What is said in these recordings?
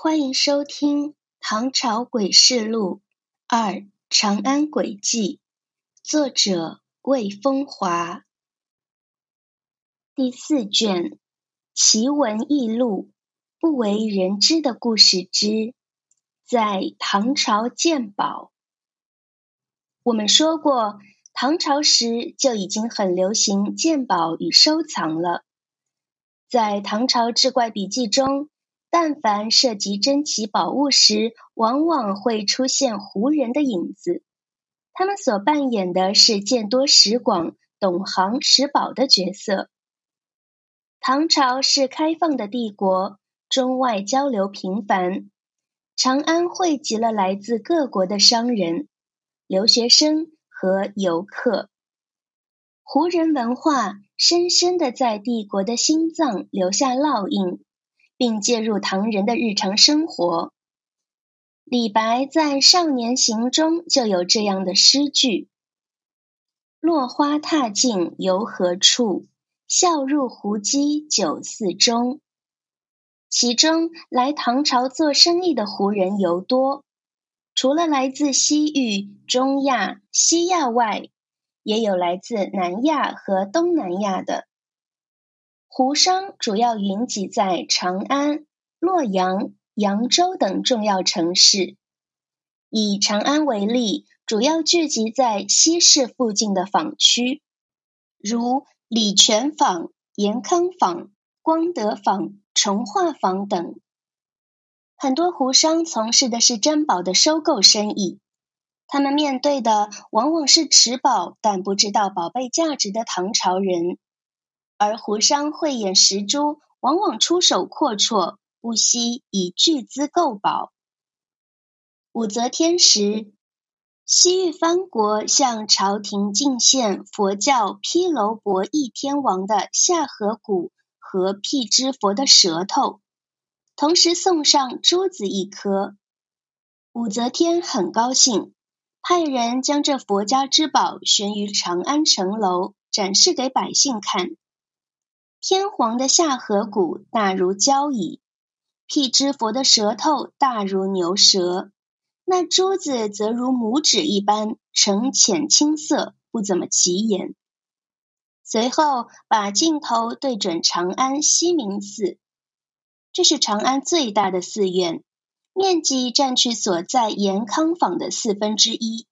欢迎收听《唐朝诡事录二长安诡计》，作者魏风华，第四卷《奇闻异录》不为人知的故事之在唐朝鉴宝。我们说过，唐朝时就已经很流行鉴宝与收藏了。在唐朝志怪笔记中，但凡涉及珍奇宝物时，往往会出现胡人的影子。他们所扮演的是见多识广、懂行识宝的角色。唐朝是开放的帝国，中外交流频繁。长安汇集了来自各国的商人、留学生和游客。胡人文化深深的在帝国的心脏留下烙印，并介入唐人的日常生活。李白在《少年行》中就有这样的诗句：“落花踏尽游何处？笑入胡姬酒肆中。”其中来唐朝做生意的胡人尤多，除了来自西域、中亚、西亚外。也有来自南亚和东南亚的胡商，主要云集在长安、洛阳、扬州等重要城市。以长安为例，主要聚集在西市附近的坊区，如礼泉坊、延康坊、光德坊、崇化坊等。很多胡商从事的是珍宝的收购生意。他们面对的往往是持宝但不知道宝贝价值的唐朝人，而胡商慧眼识珠，往往出手阔绰，不惜以巨资购宝。武则天时，西域藩国向朝廷进献佛教毗楼博弈天王的下颌骨和辟支佛的舌头，同时送上珠子一颗。武则天很高兴。派人将这佛家之宝悬于长安城楼，展示给百姓看。天皇的下颌骨大如交椅，辟支佛的舌头大如牛舌，那珠子则如拇指一般，呈浅青色，不怎么起眼。随后把镜头对准长安西明寺，这是长安最大的寺院。面积占据所在延康坊的四分之一。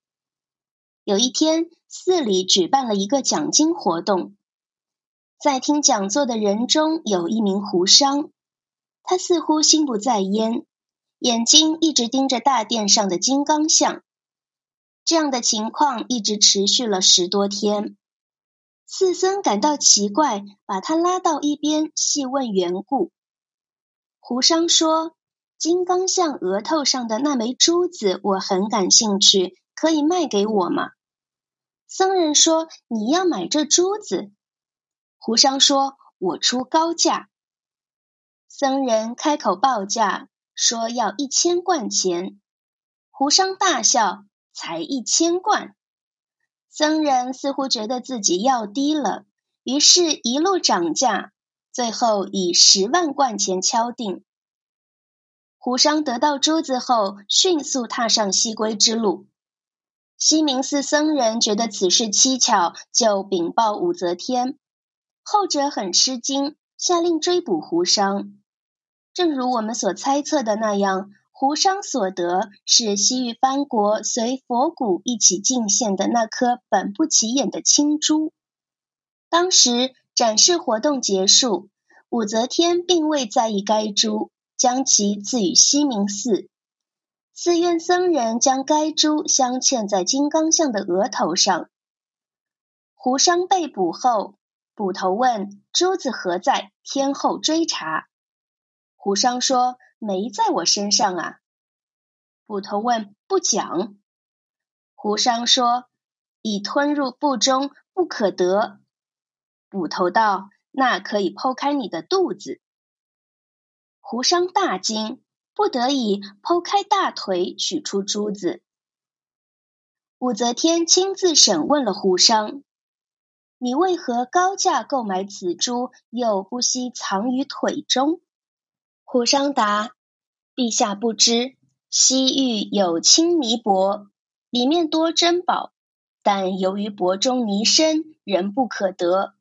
有一天，寺里举办了一个讲经活动，在听讲座的人中有一名胡商，他似乎心不在焉，眼睛一直盯着大殿上的金刚像。这样的情况一直持续了十多天。寺僧感到奇怪，把他拉到一边细问缘故。胡商说。金刚像额头上的那枚珠子，我很感兴趣，可以卖给我吗？僧人说：“你要买这珠子？”胡商说：“我出高价。”僧人开口报价，说要一千贯钱。胡商大笑：“才一千贯？”僧人似乎觉得自己要低了，于是一路涨价，最后以十万贯钱敲定。胡商得到珠子后，迅速踏上西归之路。西明寺僧人觉得此事蹊跷，就禀报武则天。后者很吃惊，下令追捕胡商。正如我们所猜测的那样，胡商所得是西域藩国随佛骨一起进献的那颗本不起眼的青珠。当时展示活动结束，武则天并未在意该珠。将其赐予西明寺，寺院僧人将该珠镶嵌在金刚像的额头上。胡商被捕后，捕头问珠子何在，天后追查。胡商说没在我身上啊。捕头问不讲。胡商说已吞入腹中，不可得。捕头道那可以剖开你的肚子。胡商大惊，不得已剖开大腿，取出珠子。武则天亲自审问了胡商：“你为何高价购买此珠，又不惜藏于腿中？”胡商答：“陛下不知，西域有青泥钵，里面多珍宝，但由于钵中泥深，人不可得。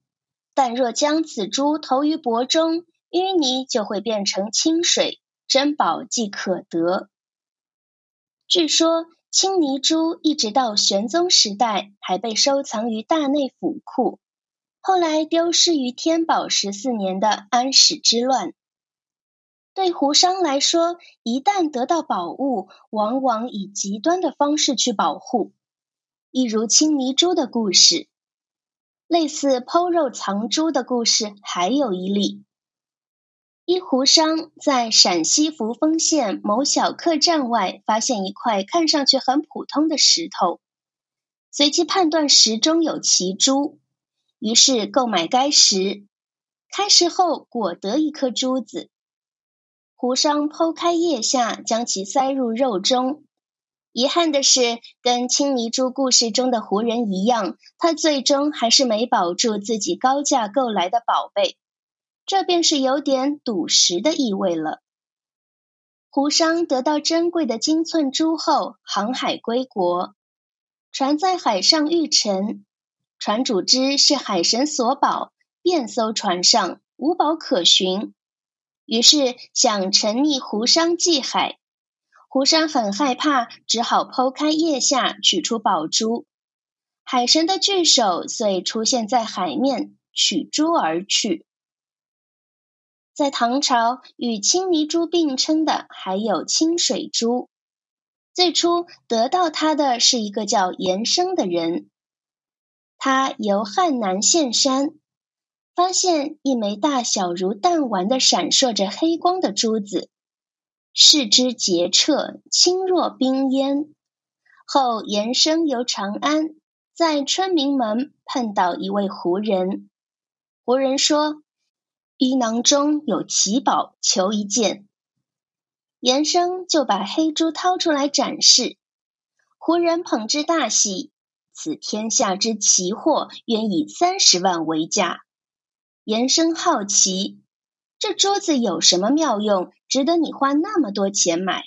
但若将此珠投于钵中，淤泥就会变成清水，珍宝即可得。据说青泥珠一直到玄宗时代还被收藏于大内府库，后来丢失于天宝十四年的安史之乱。对胡商来说，一旦得到宝物，往往以极端的方式去保护，一如青泥珠的故事。类似剖肉藏珠的故事还有一例。一胡商在陕西扶风县某小客栈外发现一块看上去很普通的石头，随即判断石中有奇珠，于是购买该石。开石后果得一颗珠子，胡商剖开腋下，将其塞入肉中。遗憾的是，跟青泥珠故事中的胡人一样，他最终还是没保住自己高价购来的宝贝。这便是有点赌石的意味了。胡商得到珍贵的金寸珠后，航海归国，船在海上遇沉，船主知是海神所保，便艘船上无宝可寻，于是想沉溺胡商祭海。胡商很害怕，只好剖开腋下，取出宝珠。海神的巨手遂出现在海面，取珠而去。在唐朝，与青泥珠并称的还有清水珠。最初得到它的是一个叫严生的人，他由汉南县山，发现一枚大小如弹丸的、闪烁着黑光的珠子，视之洁澈，清若冰烟。后延生由长安，在春明门碰到一位胡人，胡人说。衣囊中有奇宝，求一件。严生就把黑珠掏出来展示，胡人捧之大喜，此天下之奇货，愿以三十万为价。严生好奇，这珠子有什么妙用，值得你花那么多钱买？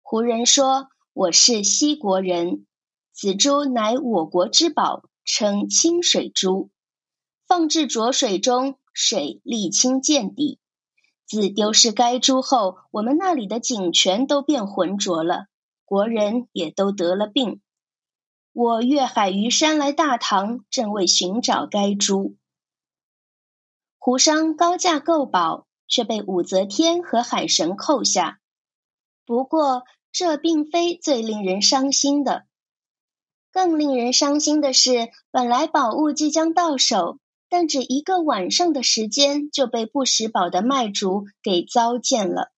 胡人说：“我是西国人，此珠乃我国之宝，称清水珠，放置浊水中。”水沥清见底，自丢失该珠后，我们那里的井泉都变浑浊了，国人也都得了病。我越海于山来大唐，正为寻找该珠。胡商高价购宝，却被武则天和海神扣下。不过，这并非最令人伤心的，更令人伤心的是，本来宝物即将到手。但只一个晚上的时间，就被不识宝的卖主给糟践了。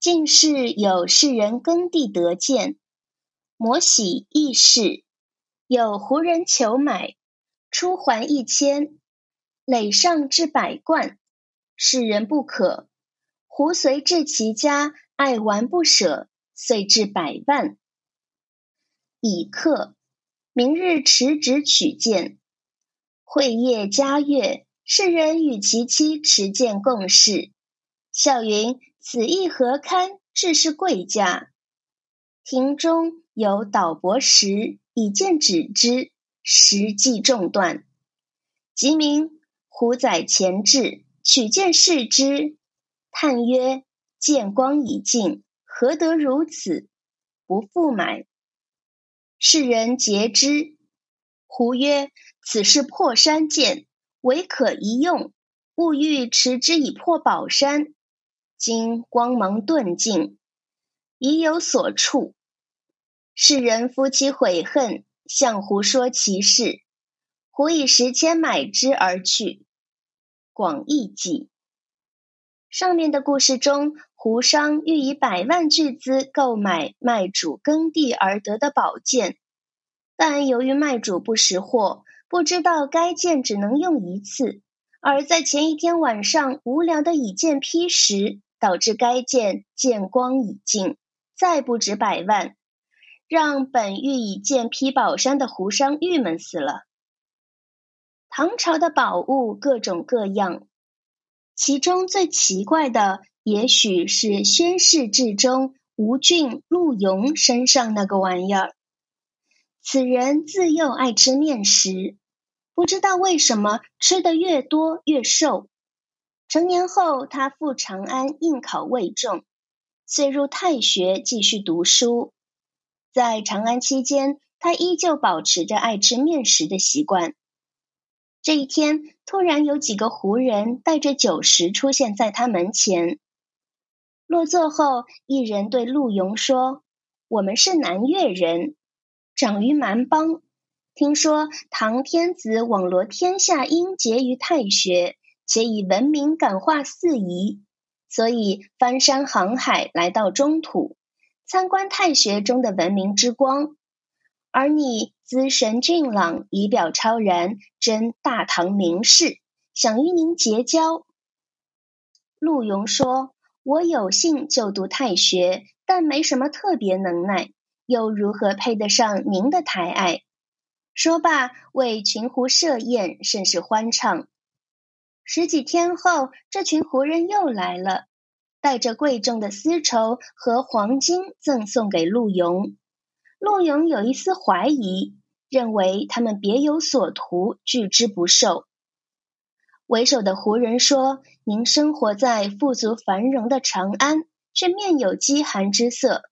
近世有世人耕地得见，摩喜易事，有胡人求买，出还一千，累上至百贯，世人不可。胡随至其家，爱玩不舍，遂至百万。已刻，明日持旨取见。会夜嘉月，世人与其妻持剑共事，笑云：“此意何堪？至是贵价。”庭中有导帛石，以剑指之，实即中断。即名胡载前至，取剑视之，叹曰：“剑光已尽，何得如此？不复买。”世人皆之。胡曰。此是破山剑，唯可一用，勿欲持之以破宝山。今光芒顿尽，已有所触。世人夫妻悔恨，向胡说其事。胡以十千买之而去。广义记上面的故事中，胡商欲以百万巨资购买卖主耕地而得的宝剑，但由于卖主不识货。不知道该剑只能用一次，而在前一天晚上无聊的以剑劈石，导致该剑剑光已尽，再不值百万，让本欲以剑劈宝山的胡商郁闷死了。唐朝的宝物各种各样，其中最奇怪的也许是宣室志中吴郡陆游身上那个玩意儿。此人自幼爱吃面食，不知道为什么吃的越多越瘦。成年后，他赴长安应考未中，遂入太学继续读书。在长安期间，他依旧保持着爱吃面食的习惯。这一天，突然有几个胡人带着酒食出现在他门前。落座后，一人对陆游说：“我们是南越人，长于蛮邦。听说唐天子网罗天下英杰于太学，且以文明感化四夷，所以翻山航海来到中土，参观太学中的文明之光。而你。”姿神俊朗，仪表超然，真大唐名士，想与您结交。陆游说：“我有幸就读太学，但没什么特别能耐，又如何配得上您的抬爱？”说罢，为群狐设宴，甚是欢畅。十几天后，这群胡人又来了，带着贵重的丝绸和黄金，赠送给陆游。陆游有一丝怀疑，认为他们别有所图，拒之不受。为首的胡人说：“您生活在富足繁荣的长安，却面有饥寒之色，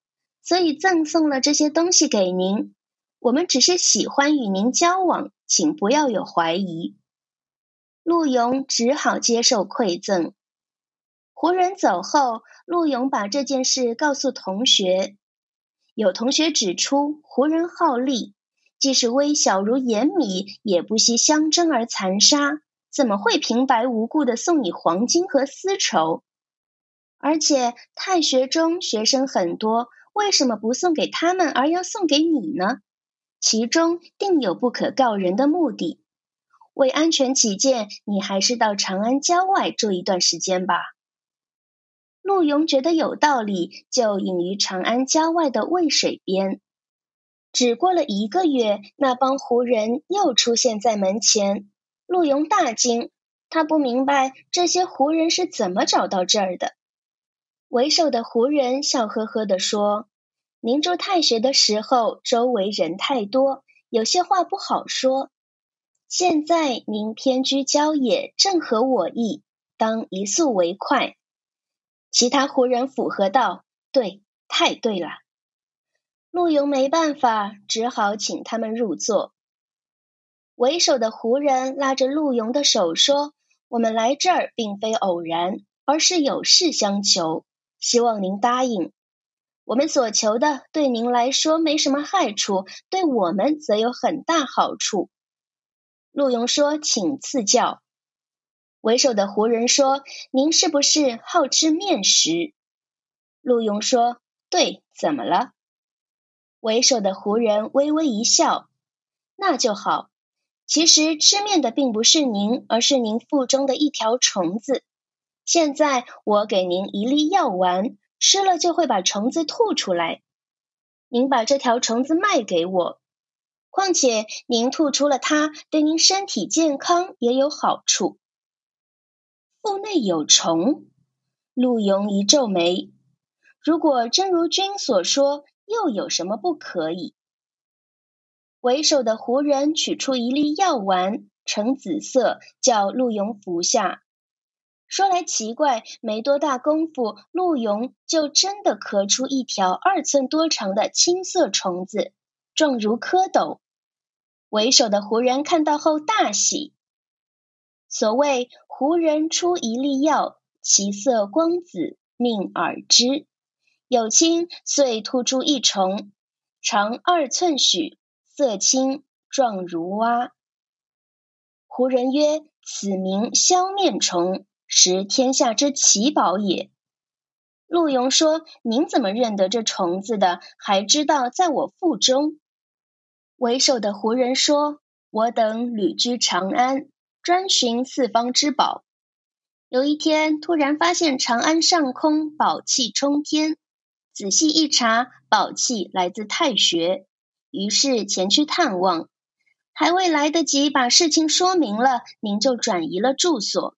所以赠送了这些东西给您。我们只是喜欢与您交往，请不要有怀疑。”陆勇只好接受馈赠。胡人走后，陆勇把这件事告诉同学。有同学指出，胡人好利，即使微小如盐米，也不惜相争而残杀，怎么会平白无故的送你黄金和丝绸？而且太学中学生很多，为什么不送给他们，而要送给你呢？其中定有不可告人的目的。为安全起见，你还是到长安郊外住一段时间吧。陆游觉得有道理，就隐于长安郊外的渭水边。只过了一个月，那帮胡人又出现在门前。陆游大惊，他不明白这些胡人是怎么找到这儿的。为首的胡人笑呵呵地说：“您住太学的时候，周围人太多，有些话不好说。现在您偏居郊野，正合我意，当一宿为快。”其他胡人附和道：“对，太对了。”陆游没办法，只好请他们入座。为首的胡人拉着陆游的手说：“我们来这儿并非偶然，而是有事相求，希望您答应。我们所求的对您来说没什么害处，对我们则有很大好处。”陆勇说：“请赐教。”为首的胡人说：“您是不是好吃面食？”陆游说：“对，怎么了？”为首的胡人微微一笑：“那就好。其实吃面的并不是您，而是您腹中的一条虫子。现在我给您一粒药丸，吃了就会把虫子吐出来。您把这条虫子卖给我，况且您吐出了它，对您身体健康也有好处。”腹内有虫，陆游一皱眉。如果真如君所说，又有什么不可以？为首的胡人取出一粒药丸，呈紫色，叫陆游服下。说来奇怪，没多大功夫，陆游就真的咳出一条二寸多长的青色虫子，状如蝌蚪。为首的胡人看到后大喜。所谓。胡人出一粒药，其色光紫，命耳之。有青，遂吐出一虫，长二寸许，色青，状如蛙。胡人曰：“此名消面虫，食天下之奇宝也。”陆游说：“您怎么认得这虫子的？还知道在我腹中？”为首的胡人说：“我等旅居长安。”专寻四方之宝，有一天突然发现长安上空宝气冲天，仔细一查，宝气来自太学，于是前去探望，还未来得及把事情说明了，您就转移了住所。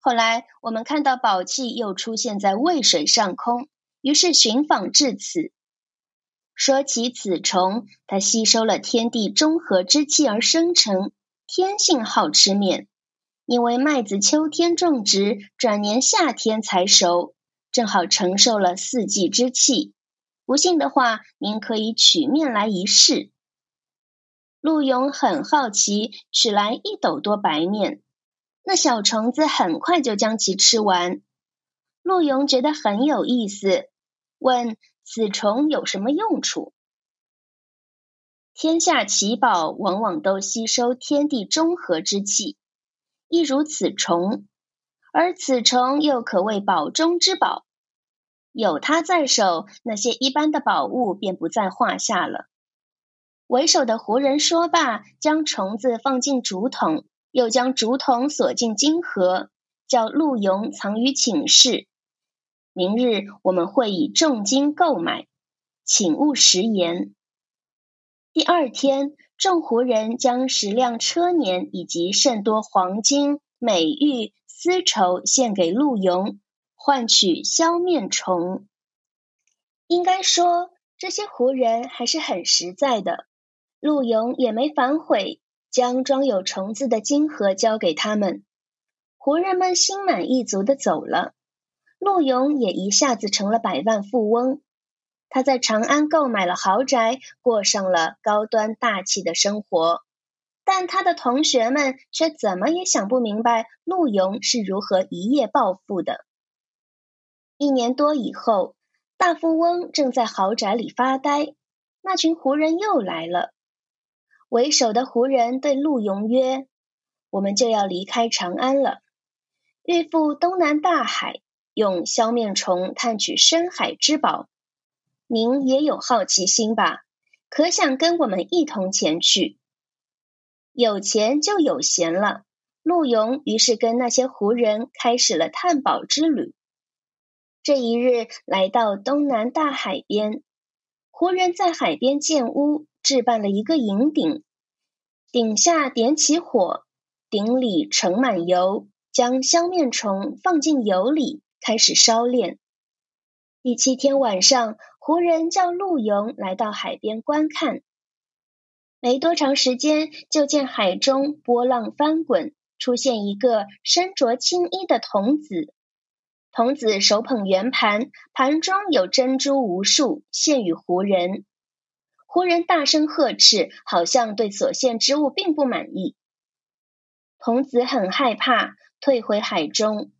后来我们看到宝器又出现在渭水上空，于是寻访至此。说起此虫，它吸收了天地中和之气而生成，天性好吃面。因为麦子秋天种植，转年夏天才熟，正好承受了四季之气。不信的话，您可以取面来一试。陆勇很好奇，取来一斗多白面，那小虫子很快就将其吃完。陆勇觉得很有意思，问：“此虫有什么用处？”天下奇宝往往都吸收天地中和之气。一如此虫，而此虫又可谓宝中之宝。有它在手，那些一般的宝物便不在话下了。为首的胡人说罢，将虫子放进竹筒，又将竹筒锁进金盒，叫陆勇藏于寝室。明日我们会以重金购买，请勿食言。第二天。众胡人将十辆车辇以及甚多黄金、美玉、丝绸献给陆勇，换取消面虫。应该说，这些胡人还是很实在的。陆勇也没反悔，将装有虫子的金盒交给他们。胡人们心满意足的走了，陆勇也一下子成了百万富翁。他在长安购买了豪宅，过上了高端大气的生活，但他的同学们却怎么也想不明白陆勇是如何一夜暴富的。一年多以后，大富翁正在豪宅里发呆，那群胡人又来了。为首的胡人对陆勇曰：“我们就要离开长安了，欲赴东南大海，用消面虫探取深海之宝。”您也有好奇心吧？可想跟我们一同前去？有钱就有闲了。陆勇于是跟那些胡人开始了探宝之旅。这一日来到东南大海边，胡人在海边建屋，置办了一个银鼎，鼎下点起火，鼎里盛满油，将香面虫放进油里，开始烧炼。第七天晚上。胡人叫陆游来到海边观看，没多长时间，就见海中波浪翻滚，出现一个身着青衣的童子。童子手捧圆盘，盘中有珍珠无数，献与胡人。胡人大声呵斥，好像对所献之物并不满意。童子很害怕，退回海中。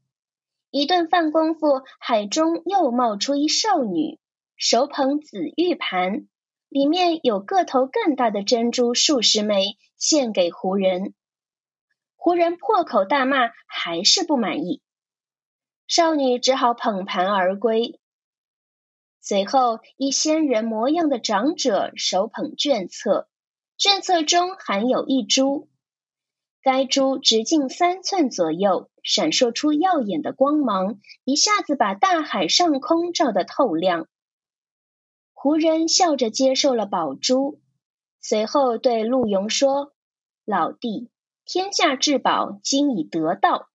一顿饭功夫，海中又冒出一少女。手捧紫玉盘，里面有个头更大的珍珠数十枚，献给胡人。胡人破口大骂，还是不满意。少女只好捧盘而归。随后，一仙人模样的长者手捧卷册，卷册中含有一珠，该珠直径三寸左右，闪烁出耀眼的光芒，一下子把大海上空照得透亮。胡人笑着接受了宝珠，随后对陆勇说：“老弟，天下至宝今已得到。”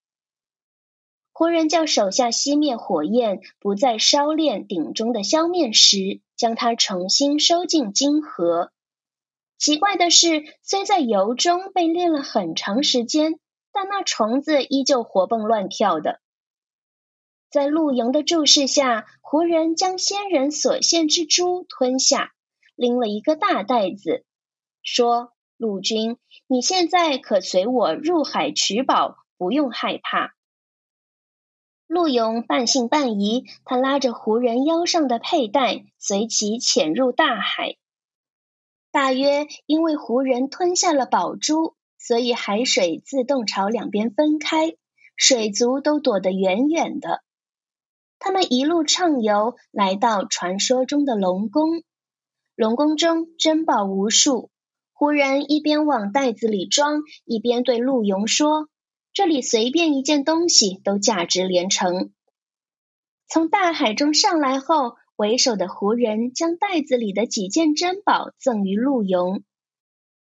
胡人叫手下熄灭火焰，不再烧炼鼎中的消面石，将它重新收进金盒。奇怪的是，虽在油中被炼了很长时间，但那虫子依旧活蹦乱跳的。在陆勇的注视下，胡人将仙人所献之珠吞下，拎了一个大袋子，说：“陆君，你现在可随我入海取宝，不用害怕。”陆勇半信半疑，他拉着胡人腰上的佩带，随其潜入大海。大约因为胡人吞下了宝珠，所以海水自动朝两边分开，水族都躲得远远的。他们一路畅游，来到传说中的龙宫。龙宫中珍宝无数，胡人一边往袋子里装，一边对陆勇说：“这里随便一件东西都价值连城。”从大海中上来后，为首的胡人将袋子里的几件珍宝赠于陆游。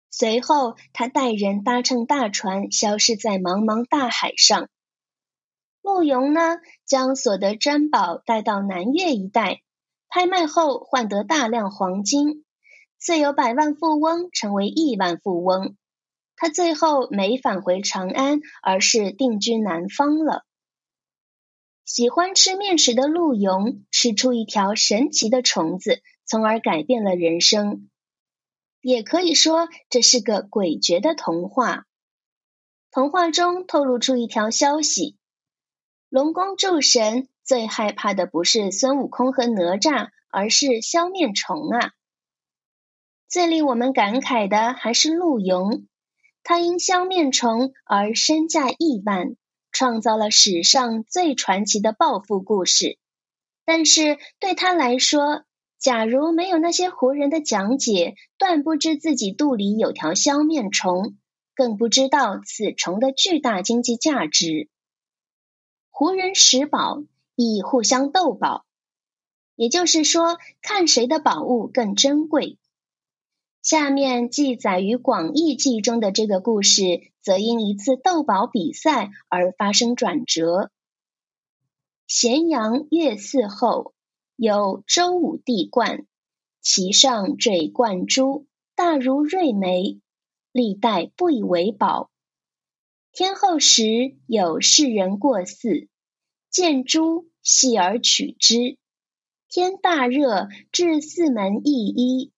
随后，他带人搭乘大船，消失在茫茫大海上。陆游呢，将所得珍宝带到南越一带，拍卖后换得大量黄金，遂由百万富翁成为亿万富翁。他最后没返回长安，而是定居南方了。喜欢吃面食的陆游吃出一条神奇的虫子，从而改变了人生。也可以说，这是个诡谲的童话。童话中透露出一条消息。龙宫诸神最害怕的不是孙悟空和哪吒，而是消面虫啊！最令我们感慨的还是陆游，他因消面虫而身价亿万，创造了史上最传奇的暴富故事。但是对他来说，假如没有那些胡人的讲解，断不知自己肚里有条消面虫，更不知道此虫的巨大经济价值。胡人拾宝，亦互相斗宝，也就是说，看谁的宝物更珍贵。下面记载于《广义记》中的这个故事，则因一次斗宝比赛而发生转折。咸阳月寺后有周武帝冠，其上坠冠珠，大如瑞眉，历代不以为宝。天后时有士人过寺。见珠系而取之，天大热，至四门一一，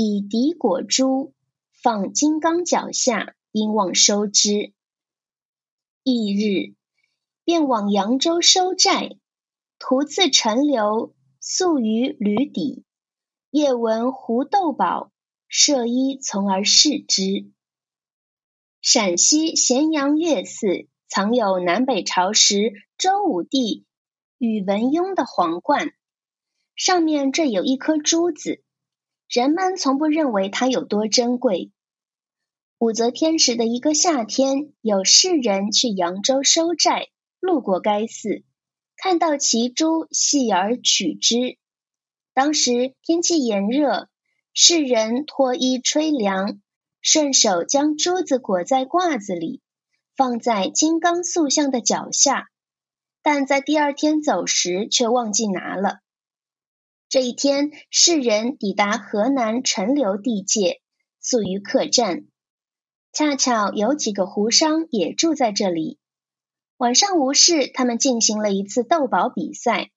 以敌果珠放金刚脚下，应望收之。翌日，便往扬州收债，途次陈留，宿于闾底。夜闻胡斗宝，设衣从而视之。陕西咸阳岳寺。藏有南北朝时周武帝宇文邕的皇冠，上面缀有一颗珠子。人们从不认为它有多珍贵。武则天时的一个夏天，有士人去扬州收债，路过该寺，看到其珠，细而取之。当时天气炎热，士人脱衣吹凉，顺手将珠子裹在褂子里。放在金刚塑像的脚下，但在第二天走时却忘记拿了。这一天，世人抵达河南陈留地界，宿于客栈。恰巧有几个胡商也住在这里。晚上无事，他们进行了一次斗宝比赛。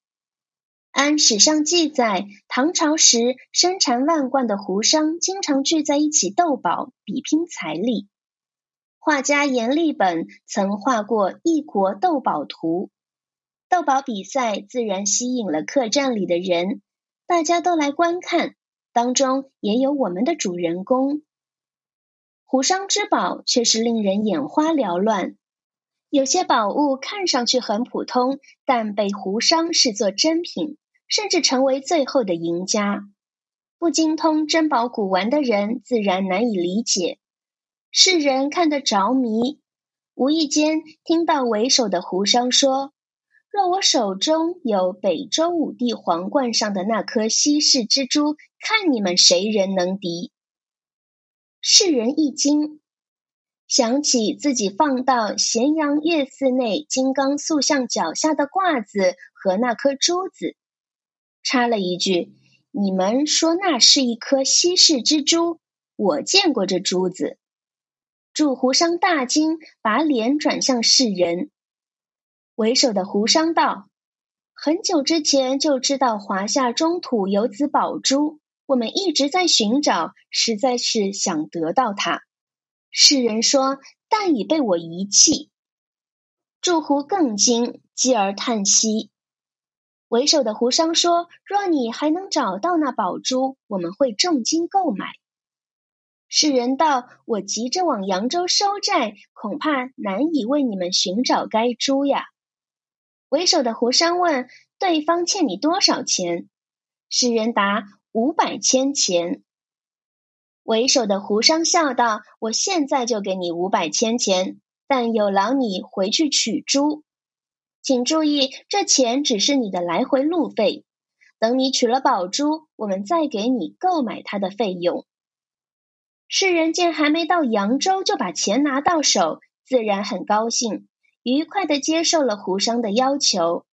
按史上记载，唐朝时身缠万贯的胡商经常聚在一起斗宝，比拼财力。画家阎立本曾画过异国斗宝图，斗宝比赛自然吸引了客栈里的人，大家都来观看，当中也有我们的主人公。胡商之宝却是令人眼花缭乱，有些宝物看上去很普通，但被胡商视作珍品，甚至成为最后的赢家。不精通珍宝古玩的人自然难以理解。世人看得着迷，无意间听到为首的胡商说：“若我手中有北周武帝皇冠上的那颗稀世之珠，看你们谁人能敌。”世人一惊，想起自己放到咸阳月寺内金刚塑像脚下的褂子和那颗珠子，插了一句：“你们说那是一颗稀世之珠，我见过这珠子。”祝胡商大惊，把脸转向世人。为首的胡商道：“很久之前就知道华夏中土有此宝珠，我们一直在寻找，实在是想得到它。”世人说：“但已被我遗弃。”祝胡更惊，继而叹息。为首的胡商说：“若你还能找到那宝珠，我们会重金购买。”世人道：“我急着往扬州收债，恐怕难以为你们寻找该珠呀。”为首的胡商问：“对方欠你多少钱？”世人答：“五百千钱。”为首的胡商笑道：“我现在就给你五百千钱，但有劳你回去取珠。请注意，这钱只是你的来回路费。等你取了宝珠，我们再给你购买它的费用。”世人见还没到扬州就把钱拿到手，自然很高兴，愉快的接受了胡商的要求。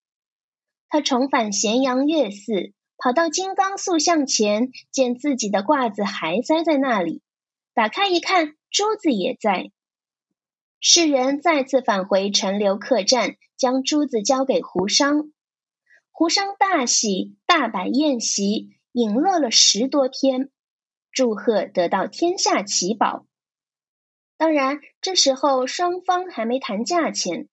他重返咸阳月寺，跑到金刚塑像前，见自己的褂子还塞在那里，打开一看，珠子也在。世人再次返回陈留客栈，将珠子交给胡商。胡商大喜，大摆宴席，饮乐了十多天，祝贺得到天下奇宝。当然，这时候双方还没谈价钱。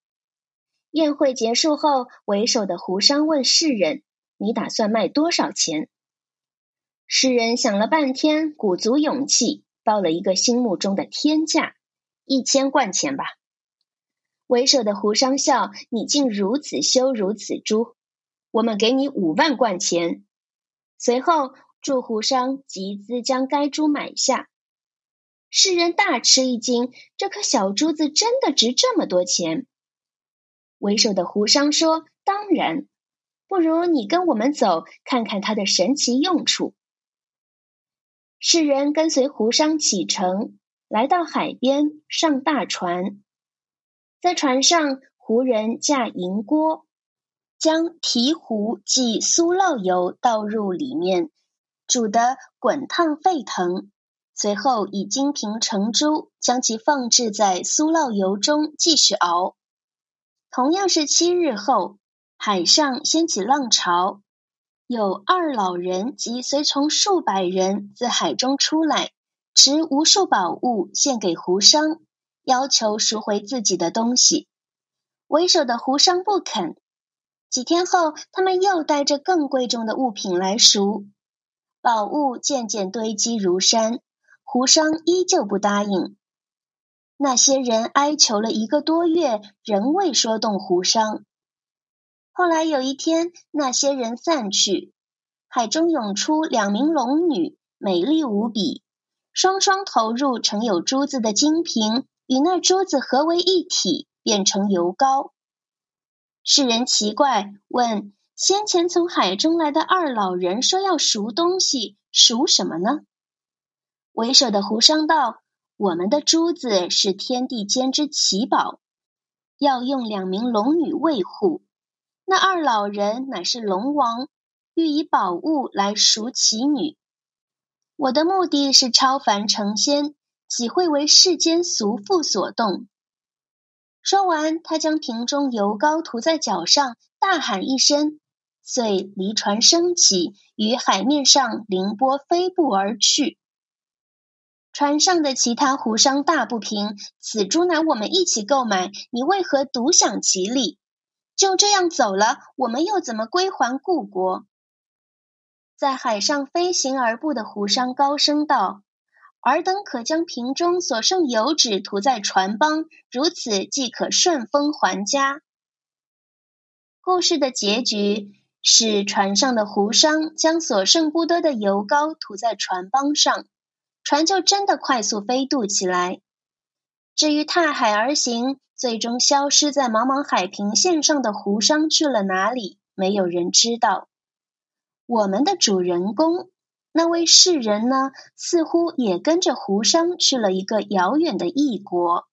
宴会结束后，为首的胡商问世人：“你打算卖多少钱？”世人想了半天，鼓足勇气报了一个心目中的天价。一千贯钱吧，为首的胡商笑：“你竟如此羞辱此猪，我们给你五万贯钱。”随后祝胡商集资将该猪买下。世人大吃一惊，这颗小珠子真的值这么多钱？为首的胡商说：“当然，不如你跟我们走，看看它的神奇用处。”世人跟随胡商启程。来到海边，上大船，在船上，胡人架银锅，将提壶即酥酪油倒入里面，煮得滚烫沸腾。随后以金瓶盛珠，将其放置在酥酪油中继续熬。同样是七日后，海上掀起浪潮，有二老人及随从数百人自海中出来。持无数宝物献给胡商，要求赎回自己的东西。为首的胡商不肯。几天后，他们又带着更贵重的物品来赎，宝物渐渐堆积如山。胡商依旧不答应。那些人哀求了一个多月，仍未说动胡商。后来有一天，那些人散去，海中涌出两名龙女，美丽无比。双双投入盛有珠子的金瓶，与那珠子合为一体，变成油膏。世人奇怪，问：先前从海中来的二老人说要赎东西，赎什么呢？为首的胡商道：我们的珠子是天地间之奇宝，要用两名龙女卫护。那二老人乃是龙王，欲以宝物来赎其女。我的目的是超凡成仙，岂会为世间俗妇所动？说完，他将瓶中油膏涂在脚上，大喊一声，遂离船升起，于海面上凌波飞步而去。船上的其他胡商大不平：此珠乃我们一起购买，你为何独享其利？就这样走了，我们又怎么归还故国？在海上飞行而步的胡商高声道：“尔等可将瓶中所剩油脂涂在船帮，如此即可顺风还家。”故事的结局是，船上的胡商将所剩不多的油膏涂在船帮上，船就真的快速飞渡起来。至于踏海而行，最终消失在茫茫海平线上的胡商去了哪里？没有人知道。我们的主人公那位世人呢，似乎也跟着胡商去了一个遥远的异国。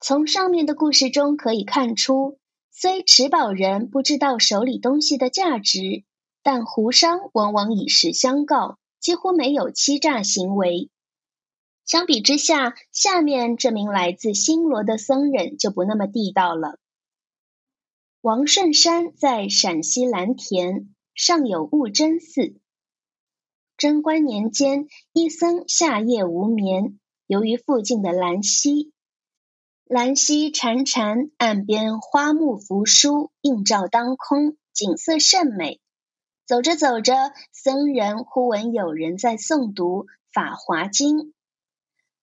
从上面的故事中可以看出，虽持宝人不知道手里东西的价值，但胡商往往以实相告，几乎没有欺诈行为。相比之下，下面这名来自新罗的僧人就不那么地道了。王顺山在陕西蓝田。上有悟真寺。贞观年间，一僧夏夜无眠，由于附近的兰溪，兰溪潺潺，岸边花木扶疏，映照当空，景色甚美。走着走着，僧人忽闻有人在诵读《法华经》。《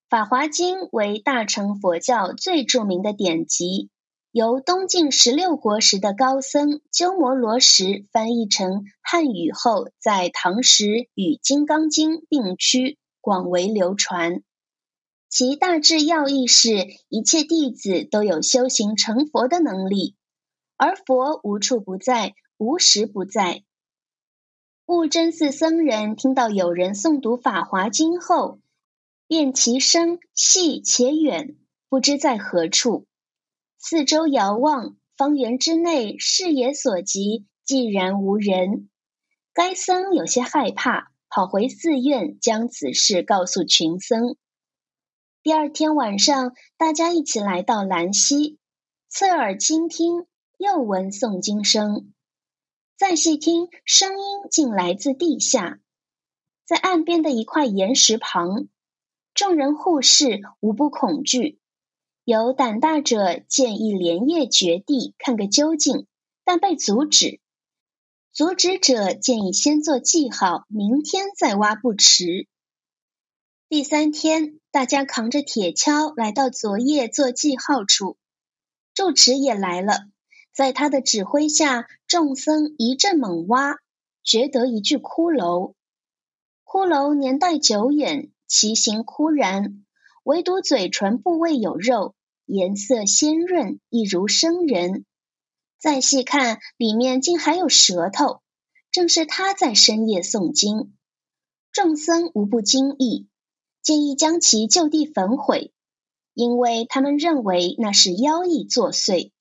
法华经》为大乘佛教最著名的典籍。由东晋十六国时的高僧鸠摩罗什翻译成汉语后，在唐时与《金刚经》并驱，广为流传。其大致要义是：一切弟子都有修行成佛的能力，而佛无处不在，无时不在。悟真寺僧人听到有人诵读《法华经》后，便其声细且远，不知在何处。四周遥望，方圆之内视野所及，寂然无人。该僧有些害怕，跑回寺院，将此事告诉群僧。第二天晚上，大家一起来到兰溪，侧耳倾听，又闻诵经声。再细听，声音竟来自地下，在岸边的一块岩石旁。众人互视，无不恐惧。有胆大者建议连夜掘地，看个究竟，但被阻止。阻止者建议先做记号，明天再挖不迟。第三天，大家扛着铁锹来到昨夜做记号处，住持也来了。在他的指挥下，众僧一阵猛挖，掘得一具骷髅。骷髅年代久远，其形枯然，唯独嘴唇部位有肉，颜色鲜润，一如生人。再细看，里面竟还有舌头，正是他在深夜诵经。众僧无不惊异。建议将其就地焚毁，因为他们认为那是妖异作祟。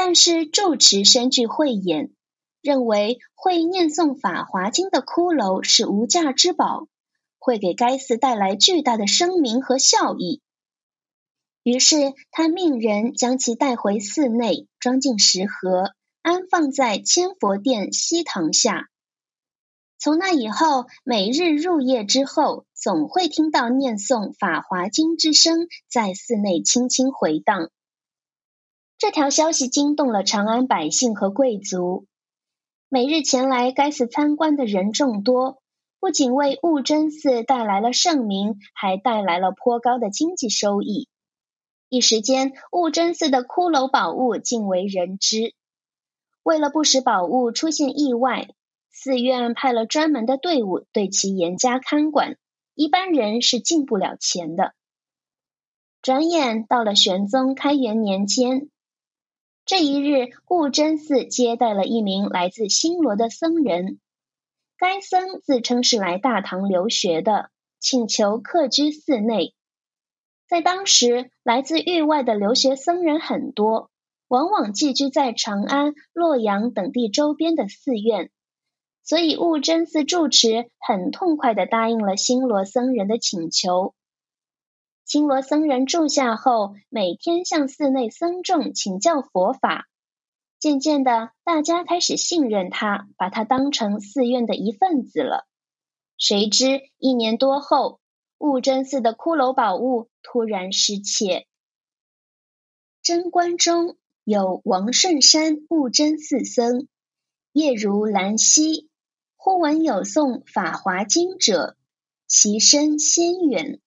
但是住持深具慧眼，认为会念诵《法华经》的骷髅是无价之宝，会给该寺带来巨大的声名和效益。于是他命人将其带回寺内，装进石盒，安放在千佛殿西堂下。从那以后，每日入夜之后，总会听到念诵《法华经》之声在寺内轻轻回荡。这条消息惊动了长安百姓和贵族，每日前来该寺参观的人众多，不仅为悟真寺带来了盛名，还带来了颇高的经济收益。一时间，悟真寺的骷髅宝物尽为人知。为了不使宝物出现意外，寺院派了专门的队伍对其严加看管，一般人是进不了钱的。转眼到了玄宗开元年间，这一日，悟真寺接待了一名来自新罗的僧人。该僧自称是来大唐留学的，请求客居寺内。在当时，来自域外的留学僧人很多，往往寄居在长安、洛阳等地周边的寺院。所以，悟真寺住持很痛快的答应了新罗僧人的请求。新罗僧人住下后，每天向寺内僧众请教佛法。渐渐的，大家开始信任他，把他当成寺院的一份子了。谁知一年多后，悟真寺的骷髅宝物突然失窃。贞观中有王顺山悟真寺僧，夜如兰溪。忽闻有诵《法华经》者，其声仙远。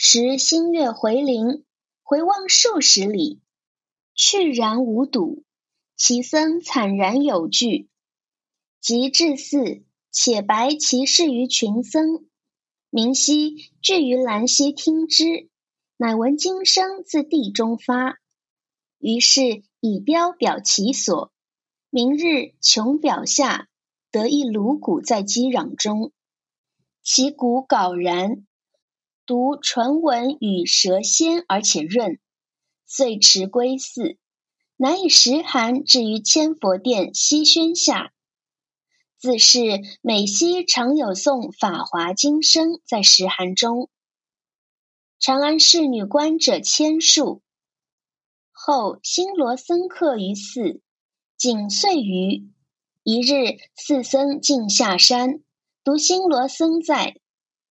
时星月回灵，回望数十里，去然无睹。其僧惨然有惧，即至寺，且白其事于群僧。明夕聚于兰溪听之，乃闻经声自地中发。于是以标表其所。明日穷表下。得一颅骨在击壤中，其骨槁然，读唇纹与舌鲜而且润，遂持归寺，乃以石函置于千佛殿西轩下。自是每夕常有诵《法华经》声在石函中。长安侍女观者千数。后新罗僧客于寺，仅岁余。一日，四僧径下山，独新罗僧在，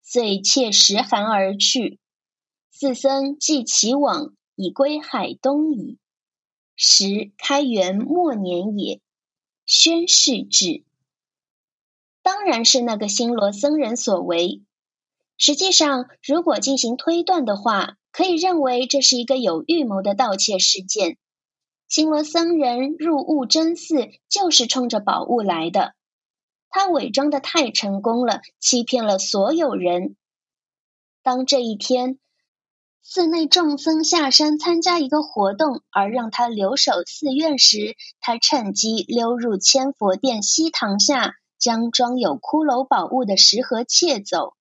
遂窃石函而去。四僧即其往，已归海东矣。时开元末年也。宣誓至，当然是那个新罗僧人所为。实际上，如果进行推断的话，可以认为这是一个有预谋的盗窃事件。新罗僧人入悟真寺就是冲着宝物来的，他伪装的太成功了，欺骗了所有人。当这一天，寺内众僧下山参加一个活动，而让他留守寺院时，他趁机溜入千佛殿西堂下，将装有骷髅宝物的石盒窃走。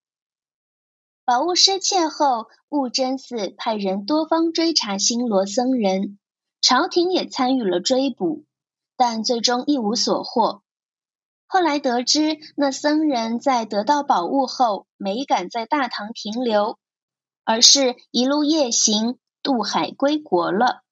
宝物失窃后，悟真寺派人多方追查新罗僧人。朝廷也参与了追捕，但最终一无所获。后来得知，那僧人在得到宝物后，没敢在大唐停留，而是一路夜行渡海归国了。